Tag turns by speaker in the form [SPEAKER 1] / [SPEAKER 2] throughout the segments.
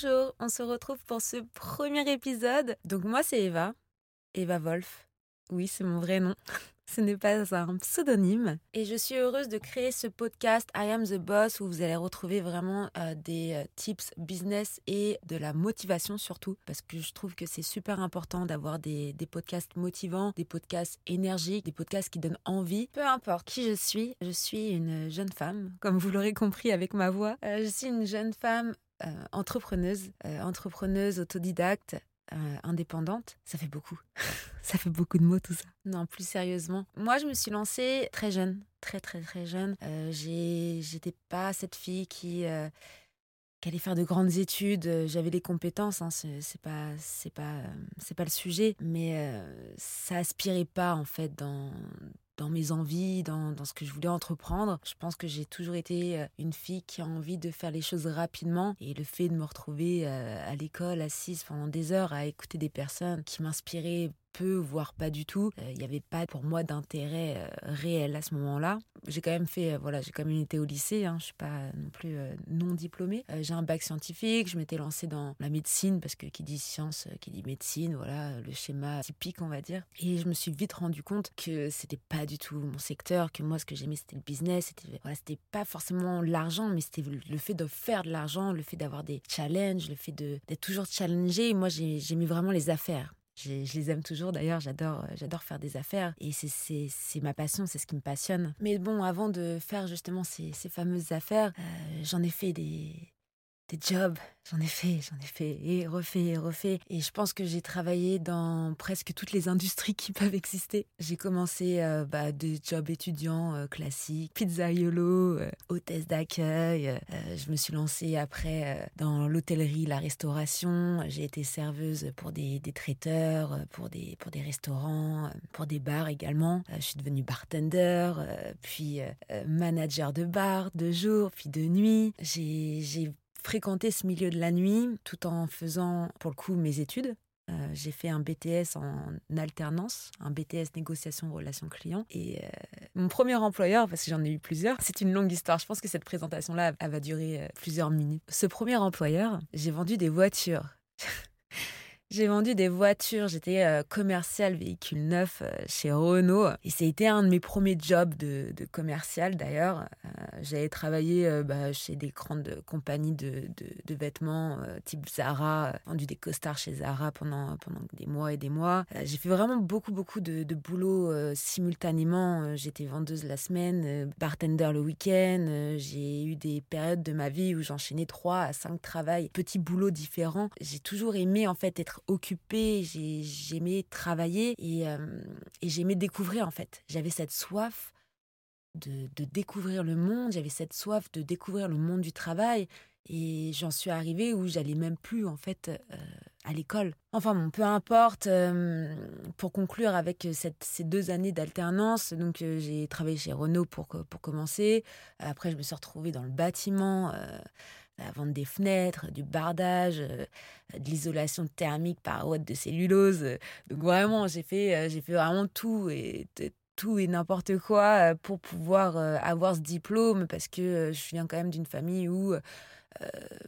[SPEAKER 1] Bonjour, on se retrouve pour ce premier épisode. Donc moi c'est Eva, Eva Wolf. Oui, c'est mon vrai nom. Ce n'est pas un pseudonyme. Et je suis heureuse de créer ce podcast I Am the Boss où vous allez retrouver vraiment euh, des euh, tips business et de la motivation surtout. Parce que je trouve que c'est super important d'avoir des, des, podcasts motivants, des podcasts énergiques, des podcasts qui donnent envie. Peu importe qui je suis, je suis une jeune femme, comme vous l'aurez compris avec ma voix. Euh, je suis une jeune femme entrepreneuse, entrepreneuse autodidacte, indépendante, ça fait beaucoup. ça fait beaucoup de mots tout ça. Non, plus sérieusement. Moi, je me suis lancée très jeune, très très très jeune. Euh, J'étais pas cette fille qui, allait faire de grandes études. J'avais les compétences, hein, c'est pas c'est pas c'est pas le sujet, mais ça aspirait pas en fait dans dans mes envies, dans, dans, ce que je voulais entreprendre. Je pense que j'ai toujours été euh, une fille qui a envie de faire les choses rapidement et le fait de me retrouver euh, à l'école assise pendant des heures à écouter des personnes qui m'inspiraient peu, voire pas du tout. Il euh, n'y avait pas pour moi d'intérêt euh, réel à ce moment-là. J'ai quand même fait, euh, voilà, j'ai quand même été au lycée, hein, je suis pas non plus non diplômée. j'ai un bac scientifique, je m'étais lancée dans la médecine parce que qui dit science, qui dit médecine, voilà, le schéma typique, on va dire. Et je me suis vite rendu compte que c'était pas du tout mon secteur, que moi ce que j'aimais c'était le business, c'était voilà, c'était pas forcément l'argent, mais c'était le fait de faire de l'argent, le fait d'avoir des challenges, le fait d'être toujours challengé. Moi, j'ai mis vraiment les affaires. Je, les aime toujours d'ailleurs, j'adore, euh, j'adore faire des affaires et c'est, ma passion, c'est ce qui me passionne. Mais bon, avant de faire justement ces, fameuses affaires, euh, j'en ai fait des, des jobs, J'en ai fait, j'en ai fait et refait et refait. Et je pense que j'ai travaillé dans presque toutes les industries qui peuvent exister. J'ai commencé euh, bah, des jobs étudiants euh, classiques, pizzaiolo, euh, hôtesse d'accueil. je me suis lancée après dans l'hôtellerie, la restauration. J'ai été serveuse pour des, des, traiteurs, pour des, pour des restaurants, pour des bars également. je suis devenue bartender, puis manager de bar de jour, puis de nuit. J'ai fréquenter ce milieu de la nuit tout en faisant pour le coup mes études. Euh, j'ai fait un BTS en alternance, un BTS négociation relations clients. Et euh, mon premier employeur, parce que j'en ai eu plusieurs, c'est une longue histoire. Je pense que cette présentation-là, elle va durer euh, plusieurs minutes. Ce premier employeur, j'ai vendu des voitures. J'ai vendu des voitures, j'étais euh, commercial véhicule neuf euh, chez Renault et c'était un de mes premiers jobs de, commercial d'ailleurs. Euh, j'avais travaillé bah, chez des grandes compagnies de, vêtements type Zara, vendu des costards chez Zara pendant, des mois et des mois. J'ai fait vraiment beaucoup beaucoup de, de boulot simultanément. J'étais vendeuse la semaine, bartender le week-end. J'ai eu des périodes de ma vie où j'enchaînais trois à cinq travails, petits boulots différents. J'ai toujours aimé en fait être occupée, j'aimais travailler euh, et, j'aimais découvrir en fait. J'avais cette soif de, découvrir le monde, j'avais cette soif de découvrir le monde du travail et j'en suis arrivée où j'allais même plus en fait euh, à l'école. Enfin bon, peu importe. Euh, pour conclure avec ces deux années d'alternance, donc j'ai travaillé chez Renault pour pour commencer. Après, je me suis retrouvée dans le bâtiment à vendre des fenêtres, du bardage, euh, de l'isolation thermique par ouate de cellulose. Donc vraiment, j'ai fait, euh, j'ai fait vraiment tout et tout et n'importe quoi euh, pour pouvoir avoir ce diplôme parce que je viens quand même d'une famille où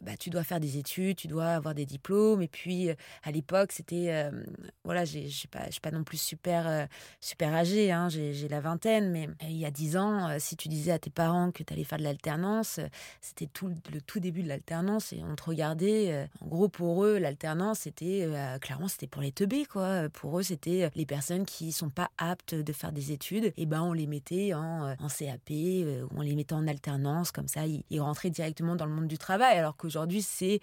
[SPEAKER 1] bah, tu dois faire des études, tu dois avoir des diplômes. Et puis, euh, à l'époque, c'était. Euh, voilà, je ne suis pas non plus super, super âgée, hein, j'ai la vingtaine, mais il y a dix ans, si tu disais à tes parents que tu allais faire de l'alternance, c'était tout le tout début de l'alternance et on te regardait. en gros, pour eux, l'alternance, c'était. clairement, c'était pour les teubés, quoi. Pour eux, c'était les personnes qui sont pas aptes de faire des études. Et ben, on les mettait en, en CAP, on les mettait en alternance, comme ça, ils rentraient directement dans le monde du travail alors qu'aujourd'hui, c'est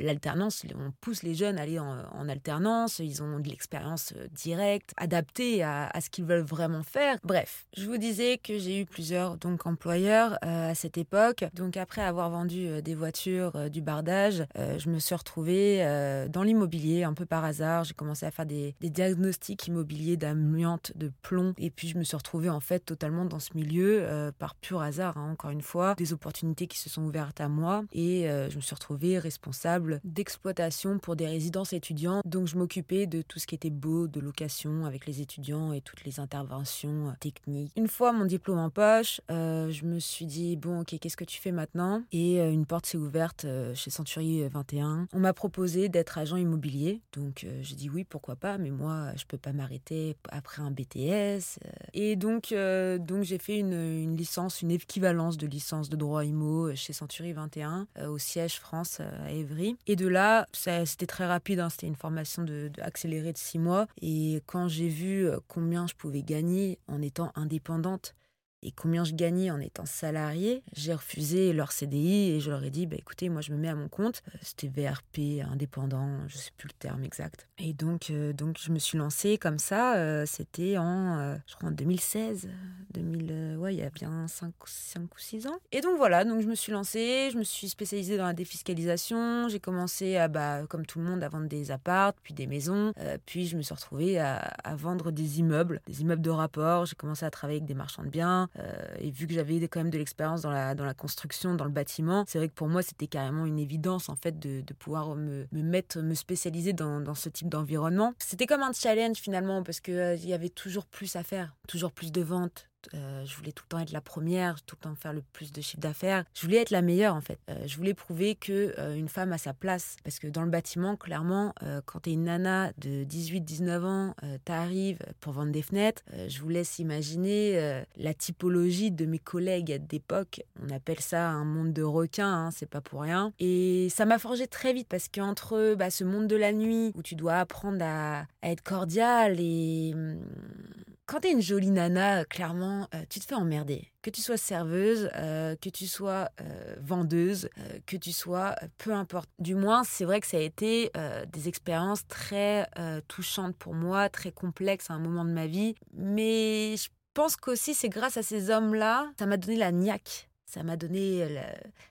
[SPEAKER 1] l'alternance. On pousse les jeunes à aller en, alternance, ils ont de l'expérience directe, adaptée à, ce qu'ils veulent vraiment faire. Bref, je vous disais que j'ai eu plusieurs donc employeurs à cette époque. Donc après avoir vendu des voitures, du bardage, je me suis retrouvée dans l'immobilier un peu par hasard. J'ai commencé à faire des, diagnostics immobiliers d'amiante, de plomb, et puis je me suis retrouvée en fait totalement dans ce milieu euh, par pur hasard, hein, encore une fois, des opportunités qui se sont ouvertes à moi et euh, je me suis retrouvée responsable d'exploitation pour des résidences étudiants. Donc je m'occupais de tout ce qui était beau, de location avec les étudiants et toutes les interventions euh, techniques. Une fois mon diplôme en poche, je me suis dit bon ok qu'est-ce que tu fais maintenant? Et une porte s'est ouverte chez Century 21. On m'a proposé d'être agent immobilier, donc j'ai dit oui pourquoi pas, mais moi je peux pas m'arrêter après un BTS. Et donc donc j'ai fait une, licence, une équivalence de licence de droit IMO chez Century 21 euh, au siège France euh, à Évry. Et de là, c'était très rapide, hein, c'était une formation de, accélérée de six mois. Et quand j'ai vu euh, combien je pouvais gagner en étant indépendante, et combien je gagnais en étant salarié, j'ai refusé leur CDI et je leur ai dit bah, écoutez, moi je me mets à mon compte. Euh, c'était VRP, indépendant, je sais plus le terme exact. Et donc, euh, donc je me suis lancée comme ça. Euh, c'était en, je crois, en 2016. 2000, ouais, il y a bien 5, 5 ou 6 ans. Et donc voilà, donc je me suis lancée, je me suis spécialisée dans la défiscalisation. J'ai commencé, à, bah, comme tout le monde, à vendre des appartes, puis des maisons. puis je me suis retrouvée à vendre des immeubles, des immeubles de rapport. J'ai commencé à travailler avec des marchands de biens euh, et vu que j'avais quand même de l'expérience dans la, construction, dans le bâtiment, c'est vrai que pour moi, c'était carrément une évidence en fait de, pouvoir me, me, mettre, me spécialiser dans, dans ce type d'environnement. C'était comme un challenge finalement parce qu'il euh, il y avait toujours plus à faire, toujours plus de ventes, euh, je voulais tout le temps être la première, tout le temps faire le plus de chiffre d'affaires. Je voulais être la meilleure en fait. Euh, je voulais prouver que euh, une femme a sa place parce que dans le bâtiment, clairement, quand tu es une nana de 18-19 ans, tu arrives pour vendre des fenêtres. je vous laisse imaginer la typologie de mes collègues d'époque. On appelle ça un monde de requins, hein, c'est pas pour rien. Et ça m'a forgé très vite parce qu'entre bah, ce monde de la nuit où tu dois apprendre à, à être cordial et hum, quand t'es une jolie nana, clairement, euh, tu te fais emmerder. Que tu sois serveuse, euh, que tu sois euh, vendeuse, que tu sois, peu importe. Du moins, c'est vrai que ça a été des expériences très touchantes pour moi, très complexes à un moment de ma vie. Mais je pense qu'aussi, c'est grâce à ces hommes-là, ça m'a donné la niaque ça m'a donné. Euh,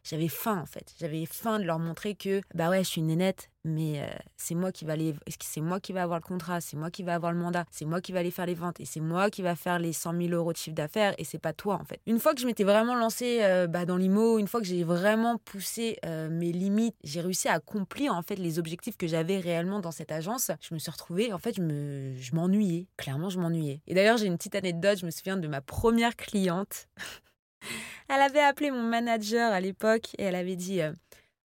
[SPEAKER 1] j'avais faim en fait. J'avais faim de leur montrer que bah ouais, je suis une nénette, mais euh, c'est moi qui va aller. C'est moi qui va avoir le contrat, c'est moi qui va avoir le mandat, c'est moi qui va aller faire les ventes et c'est moi qui va faire les 100 000 euros de chiffre d'affaires et c'est pas toi en fait. Une fois que je m'étais vraiment lancée euh, bah, dans l'IMO, une fois que j'ai vraiment poussé mes limites, j'ai réussi à accomplir en fait les objectifs que j'avais réellement dans cette agence. Je me suis retrouvée, en fait, je me, je m'ennuyais. Clairement, je m'ennuyais. Et d'ailleurs, j'ai une petite anecdote. Je me souviens de ma première cliente. Elle avait appelé mon manager à l'époque et elle avait dit euh,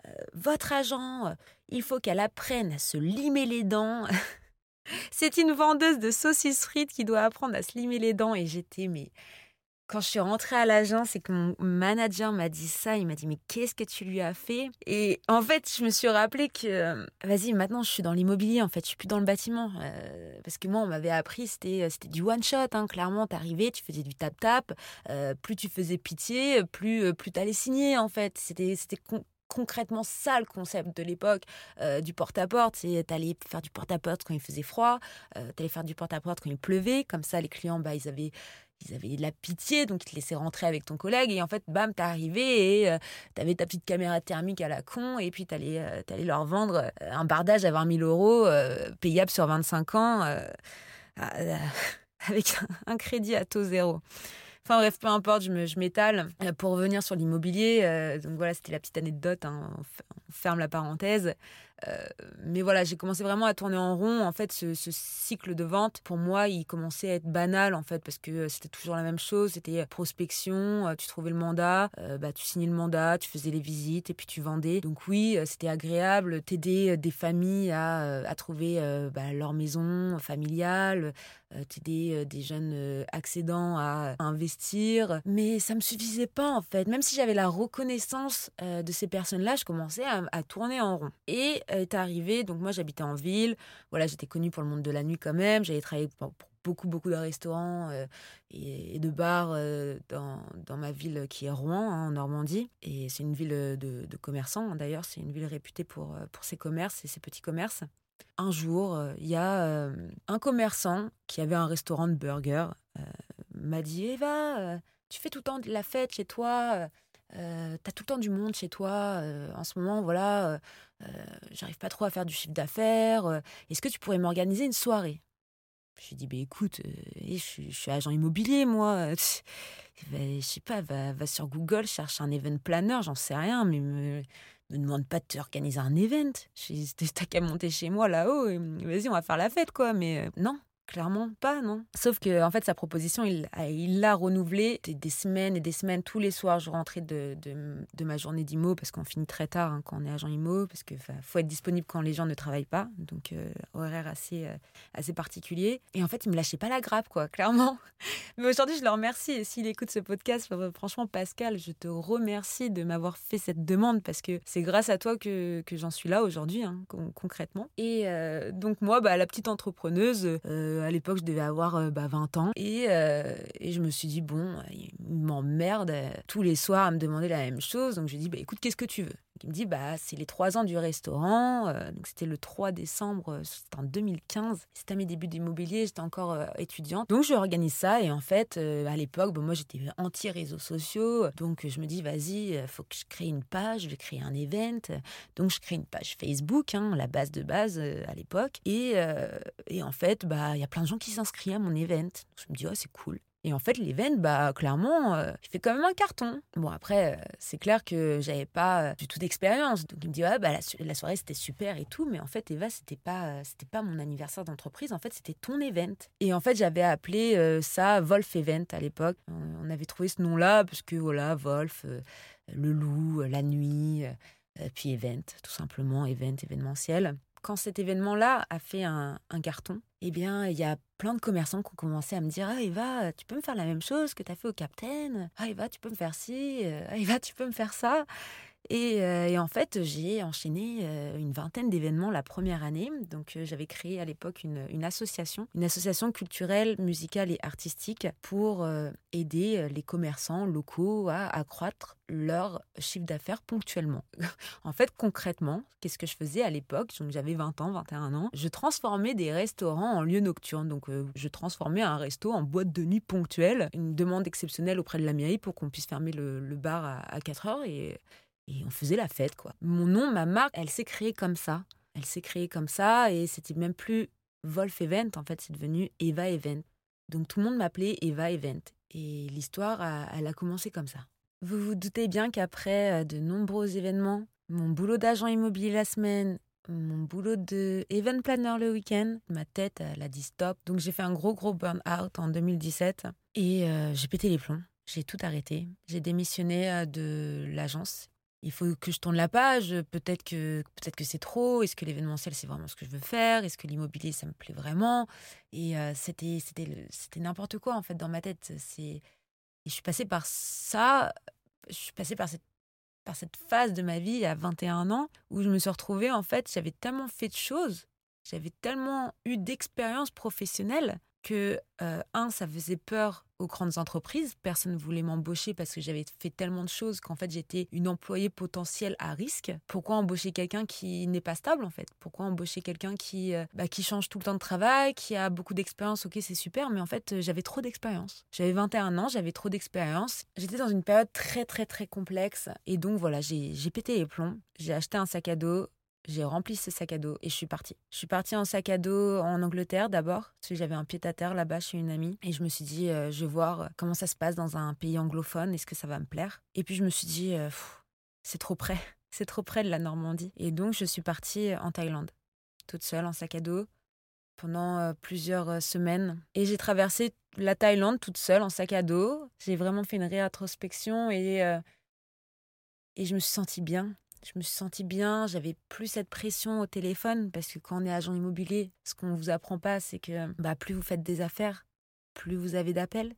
[SPEAKER 1] euh, Votre agent, euh, il faut qu'elle apprenne à se limer les dents. C'est une vendeuse de saucisses frites qui doit apprendre à se limer les dents. Et j'étais, mais quand je suis rentrée à l'agence et que mon manager m'a dit ça, il m'a dit mais qu'est-ce que tu lui as fait? Et en fait, je me suis rappelé que euh, vas-y, maintenant je suis dans l'immobilier en fait, je suis plus dans le bâtiment euh, parce que moi on m'avait appris c'était euh, c'était du one shot hein, clairement, t'arrivais, tu faisais du tap tap, plus tu faisais pitié, plus plus t'allais signer en fait. C'était c'était concrètement ça le concept de l'époque du porte-à-porte. C'est t'allais faire du porte-à-porte quand il faisait froid, t'allais faire du porte-à-porte quand il pleuvait. Comme ça, les clients, bah, ils avaient ils avaient de la pitié, donc ils te laissaient rentrer avec ton collègue. Et en fait, bam, t'es arrivé et euh, t'avais ta petite caméra thermique à la con. Et puis t'allais euh, leur vendre euh, un bardage à 20 000 euros, payable sur 25 ans, avec un crédit à taux zéro. Enfin bref, peu importe, je m'étale. pour revenir sur l'immobilier, donc voilà, c'était la petite anecdote, hein, on, ferme la parenthèse. Euh, mais voilà, j'ai commencé vraiment à tourner en rond. En fait, ce, cycle de vente, pour moi, il commençait à être banal, en fait, parce que c'était toujours la même chose. C'était prospection, euh, tu trouvais le mandat, euh, bah, tu signais le mandat, tu faisais les visites et puis tu vendais. Donc oui, c'était agréable, t'aider des familles à, à trouver bah, leur maison familiale, t'aider des jeunes accédants à investir. Mais ça me suffisait pas, en fait. Même si j'avais la reconnaissance de ces personnes-là, je commençais à, tourner en rond. Et est arrivé, donc moi j'habitais en ville, voilà, j'étais connue pour le monde de la nuit quand même, j'avais travaillé pour, beaucoup, beaucoup de restaurants et, de bars dans, dans, ma ville qui est Rouen, hein, en Normandie. Et c'est une ville de, de commerçants, hein, d'ailleurs. C'est une ville réputée pour, pour ses commerces et ses petits commerces. Un jour, il y a un commerçant qui avait un restaurant de burgers m'a dit Eva, tu fais tout le temps de la fête chez toi euh, t'as tout le temps du monde chez toi. Euh, en ce moment, voilà, euh, j'arrive pas trop à faire du chiffre d'affaires. Est-ce que tu pourrais m'organiser une soirée? Je lui dit, bah, écoute, je, suis agent immobilier, moi. je sais pas, va, sur Google, cherche un event planner, j'en sais rien, mais me demande pas de t'organiser un event. T'as qu'à monter chez moi là-haut, vas-y, on va faire la fête, quoi. Mais non, Clairement pas, non. Sauf que en fait, sa proposition, il l'a renouvelée des, semaines et des semaines. Tous les soirs, je rentrais de, de, ma journée d'IMO, parce qu'on finit très tard hein, quand on est agent IMO, parce qu'il faut être disponible quand les gens ne travaillent pas. Donc, euh, horaire assez, euh, assez particulier. Et en fait, il me lâchait pas la grappe, quoi, clairement. Mais aujourd'hui, je le remercie. Et s'il écoute ce podcast, franchement, Pascal, je te remercie de m'avoir fait cette demande, parce que c'est grâce à toi que, que j'en suis là aujourd'hui, hein, concrètement. Et euh, donc, moi, bah, la petite entrepreneuse, à l'époque, je devais avoir 20 euh, ans. Et, euh, et, je me suis dit, bon, il m'emmerde tous les soirs à me demander la même chose. Donc, je lui ai dit, bah, écoute, qu'est-ce que tu veux? Il me dit bah c'est les trois ans du restaurant euh, donc c'était le 3 décembre c'était en 2015 c'était mes débuts d'immobilier j'étais encore étudiante donc je organise ça et en fait à l'époque moi j'étais anti réseaux sociaux donc je me dis vas-y faut que je crée une page je vais créer un event donc je crée une page Facebook hein, la base de base à l'époque et, et en fait bah il y a plein de gens qui s'inscrivent à mon event. Je me dis, oh, c'est cool. Et en fait, l'event, bah, clairement, euh, il fait quand même un carton. Bon, après, euh, c'est clair que j'avais pas euh, du tout d'expérience. Donc, il me dit, ouais, bah, la, soirée, c'était super et tout. Mais en fait, Eva, c'était pas, c'était pas mon anniversaire d'entreprise. En fait, c'était ton event. Et en fait, j'avais appelé ça Wolf Event à l'époque. On avait trouvé ce nom-là parce que, voilà, Wolf, le loup, la nuit, puis event, tout simplement, event, événementiel quand cet événement-là a fait un, carton, eh bien, il y a plein de commerçants qui ont commencé à me dire Ah, Eva, tu peux me faire la même chose que tu as fait au Captain Ah, Eva, tu peux me faire ci Ah, Eva, tu peux me faire ça? Euh, et, en fait, j'ai enchaîné euh, une vingtaine d'événements la première année. Donc, euh, j'avais créé à l'époque une, association, une association culturelle, musicale et artistique pour aider les commerçants locaux à accroître leur chiffre d'affaires ponctuellement. en fait, concrètement, qu'est-ce que je faisais à l'époque? Donc, j'avais 20 ans, 21 ans. Je transformais des restaurants en lieux nocturnes. Donc, je transformais un resto en boîte de nuit ponctuelle, une demande exceptionnelle auprès de la mairie pour qu'on puisse fermer le, bar à, à 4 heures. Et et on faisait la fête, quoi. Mon nom, ma marque, elle s'est créée comme ça. Elle s'est créée comme ça et c'était même plus Wolf Event, en fait, c'est devenu Eva Event. Donc tout le monde m'appelait Eva Event. Et l'histoire, elle a commencé comme ça. Vous vous doutez bien qu'après euh, de nombreux événements, mon boulot d'agent immobilier la semaine, mon boulot de event planner le week-end, ma tête, elle a dit stop. Donc j'ai fait un gros, gros burn-out en 2017 et euh, j'ai pété les plombs. J'ai tout arrêté. J'ai démissionné euh, de l'agence il faut que je tourne la page. Peut-être que, peut que c'est trop. Est-ce que l'événementiel, c'est vraiment ce que je veux faire Est-ce que l'immobilier, ça me plaît vraiment? Et euh, c'était, c'était, n'importe quoi, en fait, dans ma tête. Et je suis passée par ça. Je suis passée par cette, par cette phase de ma vie à 21 ans où je me suis retrouvée, en fait, j'avais tellement fait de choses. J'avais tellement eu d'expériences professionnelles que, euh, un, ça faisait peur aux grandes entreprises. Personne ne voulait m'embaucher parce que j'avais fait tellement de choses qu'en fait j'étais une employée potentielle à risque. Pourquoi embaucher quelqu'un qui n'est pas stable en fait? Pourquoi embaucher quelqu'un qui, euh, bah, qui change tout le temps de travail, qui a beaucoup d'expérience? Ok, c'est super, mais en fait euh, j'avais trop d'expérience. J'avais 21 ans, j'avais trop d'expérience. J'étais dans une période très très très complexe et donc voilà, j'ai pété les plombs. J'ai acheté un sac à dos, j'ai rempli ce sac à dos et je suis partie. Je suis partie en sac à dos en Angleterre d'abord, parce que j'avais un pied à terre là-bas chez une amie. Et je me suis dit, euh, je vais voir euh, comment ça se passe dans un pays anglophone, est-ce que ça va me plaire? Et puis je me suis dit, euh, c'est trop près, c'est trop près de la Normandie. Et donc je suis partie en Thaïlande, toute seule en sac à dos, pendant plusieurs semaines. Et j'ai traversé la Thaïlande toute seule en sac à dos. J'ai vraiment fait une réintrospection et, et je me suis sentie bien je me suis sentie bien, j'avais plus cette pression au téléphone parce que quand on est agent immobilier, ce qu'on ne vous apprend pas, c'est que bah, plus vous faites des affaires, plus vous avez d'appels,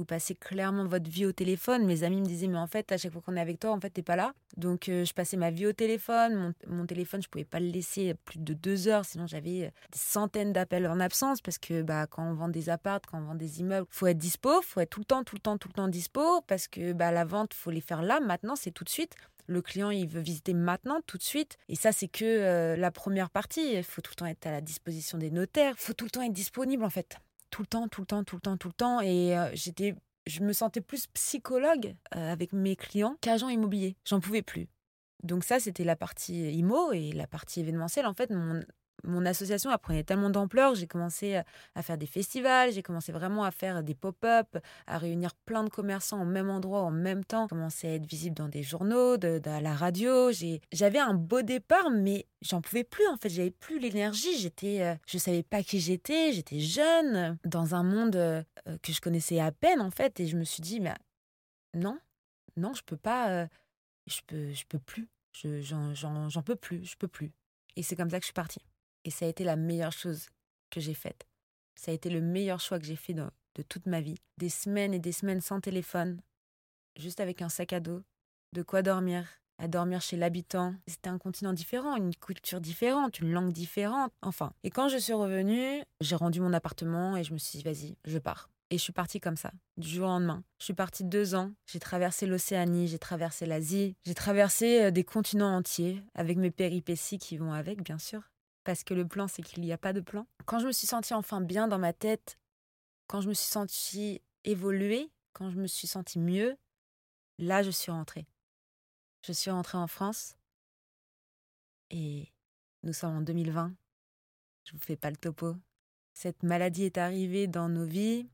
[SPEAKER 1] vous passez clairement votre vie au téléphone. Mes amis me disaient, mais en fait, à chaque fois qu'on est avec toi, en fait, t'es pas là. Donc, euh, je passais ma vie au téléphone. Mon, téléphone, je pouvais pas le laisser plus de deux heures, sinon j'avais euh, des centaines d'appels en absence parce que bah, quand on vend des apparts, quand on vend des immeubles, faut être dispo, faut être tout le temps, tout le temps, tout le temps dispo parce que bah, la vente, faut les faire là, maintenant, c'est tout de suite. Le client, il veut visiter maintenant, tout de suite. Et ça, c'est que euh, la première partie. Il faut tout le temps être à la disposition des notaires. Il faut tout le temps être disponible, en fait. Tout le temps, tout le temps, tout le temps, tout le temps. Et j'étais, je me sentais plus psychologue avec mes clients qu'agent immobilier. J'en pouvais plus. Donc ça, c'était la partie IMO et la partie événementielle. En fait, mon, mon association apprenait tellement d'ampleur, j'ai commencé à faire des festivals, j'ai commencé vraiment à faire des pop-up, à réunir plein de commerçants au même endroit en même temps, commencé à être visible dans des journaux, de, à la radio. J'avais un beau départ, mais j'en pouvais plus en fait, j'avais plus l'énergie, j'étais, euh, je savais pas qui j'étais, j'étais jeune dans un monde euh, que je connaissais à peine en fait, et je me suis dit non, non, je peux pas, euh, je peux, je peux plus, j'en peux plus, je peux plus. Et c'est comme ça que je suis partie. Et ça a été la meilleure chose que j'ai faite. Ça a été le meilleur choix que j'ai fait de, toute ma vie. Des semaines et des semaines sans téléphone, juste avec un sac à dos, de quoi dormir, à dormir chez l'habitant. C'était un continent différent, une culture différente, une langue différente. Enfin. Et quand je suis revenue, j'ai rendu mon appartement et je me suis dit, vas-y, je pars. Et je suis partie comme ça, du jour au lendemain. Je suis partie deux ans. J'ai traversé l'Océanie, j'ai traversé l'Asie, j'ai traversé euh, des continents entiers, avec mes péripéties qui vont avec, bien sûr parce que le plan, c'est qu'il n'y a pas de plan. Quand je me suis sentie enfin bien dans ma tête, quand je me suis sentie évoluer, quand je me suis sentie mieux, là, je suis rentrée. Je suis rentrée en France et nous sommes en 2020. Je vous fais pas le topo. Cette maladie est arrivée dans nos vies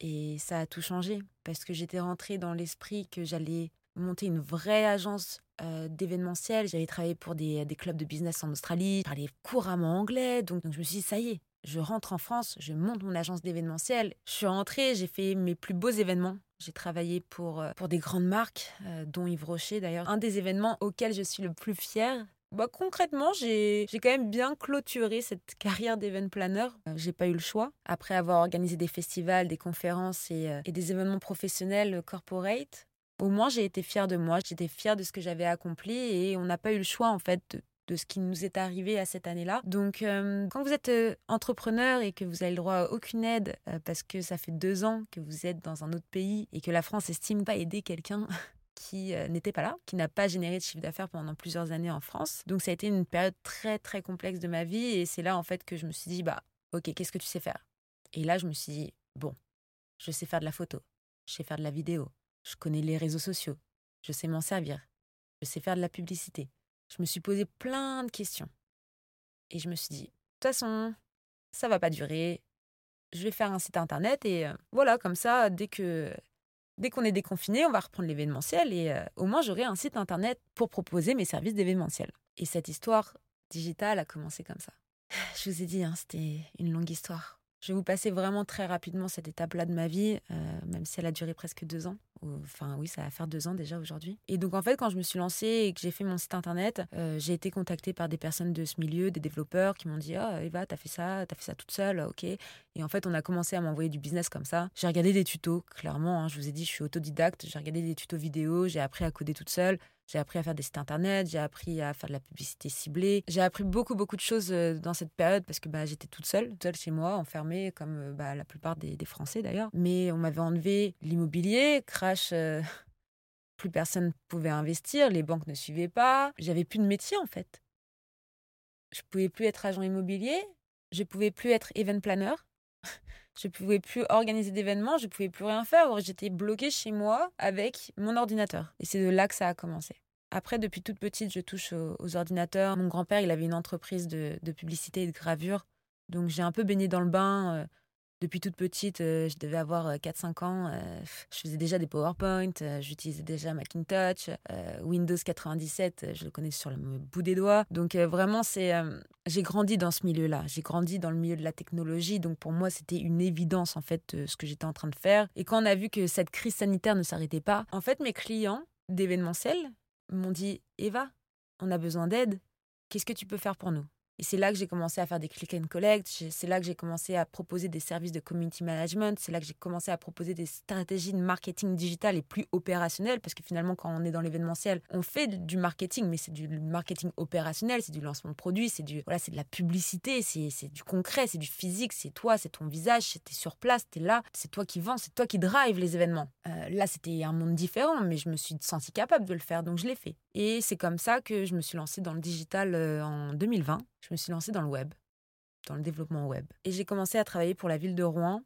[SPEAKER 1] et ça a tout changé parce que j'étais rentrée dans l'esprit que j'allais monter une vraie agence euh, d'événementiel. J'avais travaillé pour des, clubs de business en Australie. Je parlais couramment anglais. Donc, je me suis dit, ça y est, je rentre en France, je monte mon agence d'événementiel. Je suis rentrée, j'ai fait mes plus beaux événements. J'ai travaillé pour, euh, pour des grandes marques, euh, dont Yves Rocher d'ailleurs. Un des événements auxquels je suis le plus fière, bah, concrètement, j'ai quand même bien clôturé cette carrière d'event planner. j'ai pas eu le choix. Après avoir organisé des festivals, des conférences et, et des événements professionnels corporate, au moins j'ai été fière de moi, j'étais fière de ce que j'avais accompli et on n'a pas eu le choix en fait de, ce qui nous est arrivé à cette année-là. Donc euh, quand vous êtes euh, entrepreneur et que vous avez le droit à aucune aide euh, parce que ça fait deux ans que vous êtes dans un autre pays et que la France estime pas aider quelqu'un qui n'était pas là, qui n'a pas généré de chiffre d'affaires pendant plusieurs années en France. Donc ça a été une période très très complexe de ma vie et c'est là en fait que je me suis dit bah ok qu'est-ce que tu sais faire? Et là je me suis dit bon je sais faire de la photo, je sais faire de la vidéo, je connais les réseaux sociaux. Je sais m'en servir. Je sais faire de la publicité. Je me suis posé plein de questions. Et je me suis dit, de toute façon, ça va pas durer. Je vais faire un site internet et euh, voilà, comme ça, dès que dès qu'on est déconfiné, on va reprendre l'événementiel et euh, au moins j'aurai un site internet pour proposer mes services d'événementiel. Et cette histoire digitale a commencé comme ça. Je vous ai dit, hein, c'était une longue histoire. Je vais vous passer vraiment très rapidement cette étape-là de ma vie, euh, même si elle a duré presque deux ans. Enfin, oui, ça va faire deux ans déjà aujourd'hui. Et donc, en fait, quand je me suis lancée et que j'ai fait mon site internet, euh, j'ai été contactée par des personnes de ce milieu, des développeurs qui m'ont dit Ah, oh, Eva, t'as fait ça, t'as fait ça toute seule, ok. Et en fait, on a commencé à m'envoyer du business comme ça. J'ai regardé des tutos, clairement. Hein, je vous ai dit, je suis autodidacte. J'ai regardé des tutos vidéo, j'ai appris à coder toute seule. J'ai appris à faire des sites internet, j'ai appris à faire de la publicité ciblée. J'ai appris beaucoup, beaucoup de choses euh, dans cette période parce que bah, j'étais toute seule, seule chez moi, enfermée, comme euh, bah, la plupart des, Français d'ailleurs. Mais on m'avait enlevé l'immobilier, crash. Euh, plus personne pouvait investir, les banques ne suivaient pas. J'avais plus de métier en fait. Je pouvais plus être agent immobilier, je pouvais plus être event planner, je pouvais plus organiser d'événements, je pouvais plus rien faire. J'étais bloquée chez moi avec mon ordinateur. Et c'est de là que ça a commencé. Après, depuis toute petite, je touche aux, ordinateurs. Mon grand-père, il avait une entreprise de, publicité et de gravure. Donc j'ai un peu baigné dans le bain. Depuis toute petite, euh, je devais avoir 4-5 euh, ans. Euh, je faisais déjà des PowerPoint, j'utilisais déjà Macintosh, Windows 97, je le connais sur le bout des doigts. Donc vraiment, c'est, j'ai grandi dans ce milieu-là. J'ai grandi dans le milieu de la technologie. Donc pour moi, c'était une évidence en fait ce que j'étais en train de faire. Et quand on a vu que cette crise sanitaire ne s'arrêtait pas, en fait, mes clients d'événementiel m'ont dit Eva, on a besoin d'aide. Qu'est-ce que tu peux faire pour nous? Et c'est là que j'ai commencé à faire des click and collect. C'est là que j'ai commencé à proposer des services de community management. C'est là que j'ai commencé à proposer des stratégies de marketing digital et plus opérationnelles. Parce que finalement, quand on est dans l'événementiel, on fait du marketing, mais c'est du marketing opérationnel, c'est du lancement de produits, c'est voilà, de la publicité, c'est du concret, c'est du physique, c'est toi, c'est ton visage, c'est sur place, tu es là, c'est toi qui vends, c'est toi qui drive les événements. Euh, là, c'était un monde différent, mais je me suis sentie capable de le faire, donc je l'ai fait. Et c'est comme ça que je me suis lancée dans le digital euh, en 2020. Je me suis lancée dans le web, dans le développement web. Et j'ai commencé à travailler pour la ville de Rouen.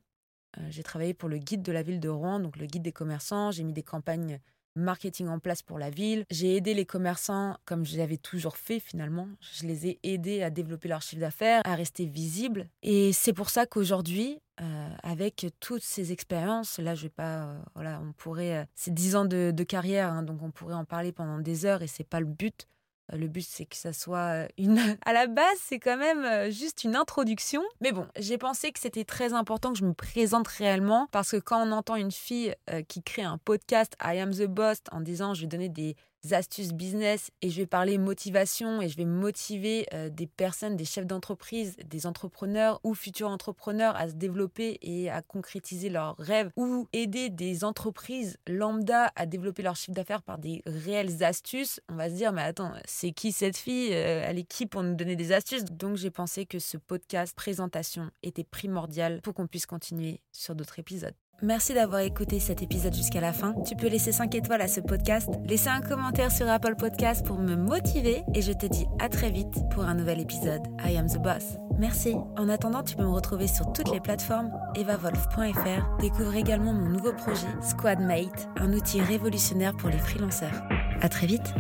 [SPEAKER 1] Euh, j'ai travaillé pour le guide de la ville de Rouen, donc le guide des commerçants. J'ai mis des campagnes marketing en place pour la ville. J'ai aidé les commerçants comme je l'avais toujours fait finalement. Je les ai aidés à développer leur chiffre d'affaires, à rester visibles. Et c'est pour ça qu'aujourd'hui, euh, avec toutes ces expériences, là je vais pas, euh, voilà, on pourrait, c'est dix ans de, carrière, hein, donc on pourrait en parler pendant des heures et c'est pas le but. Euh, le but, c'est que ça soit une. À la base, c'est quand même euh, juste une introduction. Mais bon, j'ai pensé que c'était très important que je me présente réellement parce que quand on entend une fille euh, qui crée un podcast I am the boss en disant je vais donner des astuces business et je vais parler motivation et je vais motiver euh, des personnes, des chefs d'entreprise, des entrepreneurs ou futurs entrepreneurs à se développer et à concrétiser leurs rêves ou aider des entreprises lambda à développer leur chiffre d'affaires par des réelles astuces, on va se dire mais attends, c'est qui cette fille? Euh, Elle est qui pour nous donner des astuces? Donc j'ai pensé que ce podcast présentation était primordial pour qu'on puisse continuer sur d'autres épisodes. Merci d'avoir écouté cet épisode jusqu'à la fin. Tu peux laisser 5 étoiles à ce podcast, laisser un commentaire sur Apple Podcast pour me motiver et je te dis à très vite pour un nouvel épisode. I am the boss. Merci. En attendant, tu peux me retrouver sur toutes les plateformes evavolf.fr. Découvre également mon nouveau projet Squadmate, un outil révolutionnaire pour les freelanceurs. À très vite.